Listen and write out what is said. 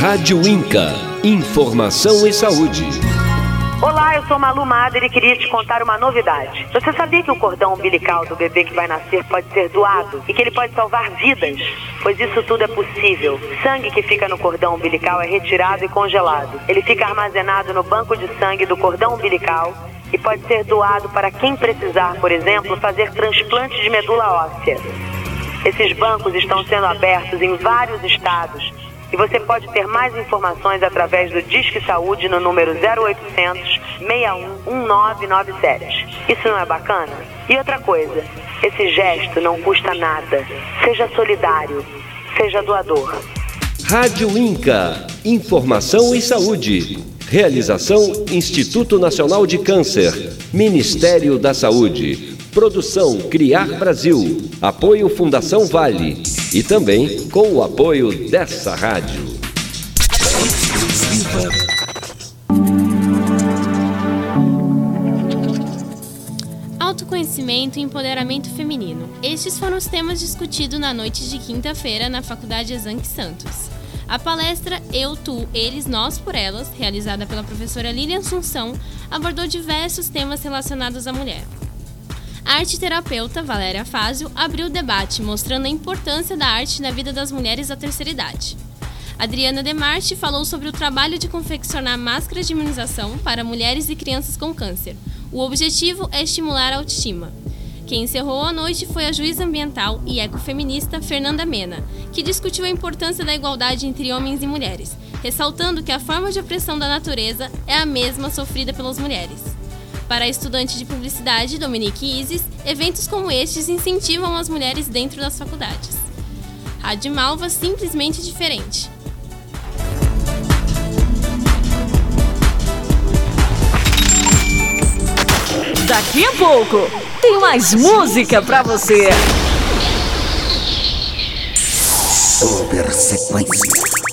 Rádio Inca. Informação e saúde. Olá, eu sou Malu Mader e queria te contar uma novidade. Você sabia que o cordão umbilical do bebê que vai nascer pode ser doado e que ele pode salvar vidas? Pois isso tudo é possível. Sangue que fica no cordão umbilical é retirado e congelado. Ele fica armazenado no banco de sangue do cordão umbilical e pode ser doado para quem precisar, por exemplo, fazer transplante de medula óssea. Esses bancos estão sendo abertos em vários estados e você pode ter mais informações através do Disque Saúde no número 0800 61 1997. Isso não é bacana? E outra coisa, esse gesto não custa nada. Seja solidário, seja doador. Rádio Inca. Informação e saúde. Realização Instituto Nacional de Câncer. Ministério da Saúde. Produção Criar Brasil. Apoio Fundação Vale. E também com o apoio dessa rádio. Autoconhecimento e empoderamento feminino. Estes foram os temas discutidos na noite de quinta-feira na Faculdade Exanque Santos. A palestra Eu, Tu, Eles, Nós por Elas, realizada pela professora Lilian Assunção, abordou diversos temas relacionados à mulher. A arte terapeuta Valéria Fázio abriu o debate, mostrando a importância da arte na vida das mulheres da terceira idade. Adriana Demarte falou sobre o trabalho de confeccionar máscaras de imunização para mulheres e crianças com câncer. O objetivo é estimular a autoestima. Quem encerrou a noite foi a juíza ambiental e ecofeminista Fernanda Mena, que discutiu a importância da igualdade entre homens e mulheres, ressaltando que a forma de opressão da natureza é a mesma sofrida pelas mulheres. Para a estudante de publicidade Dominique Isis, eventos como estes incentivam as mulheres dentro das faculdades. Rádio Malva simplesmente diferente. Daqui a pouco tem mais música pra você. Super sequência.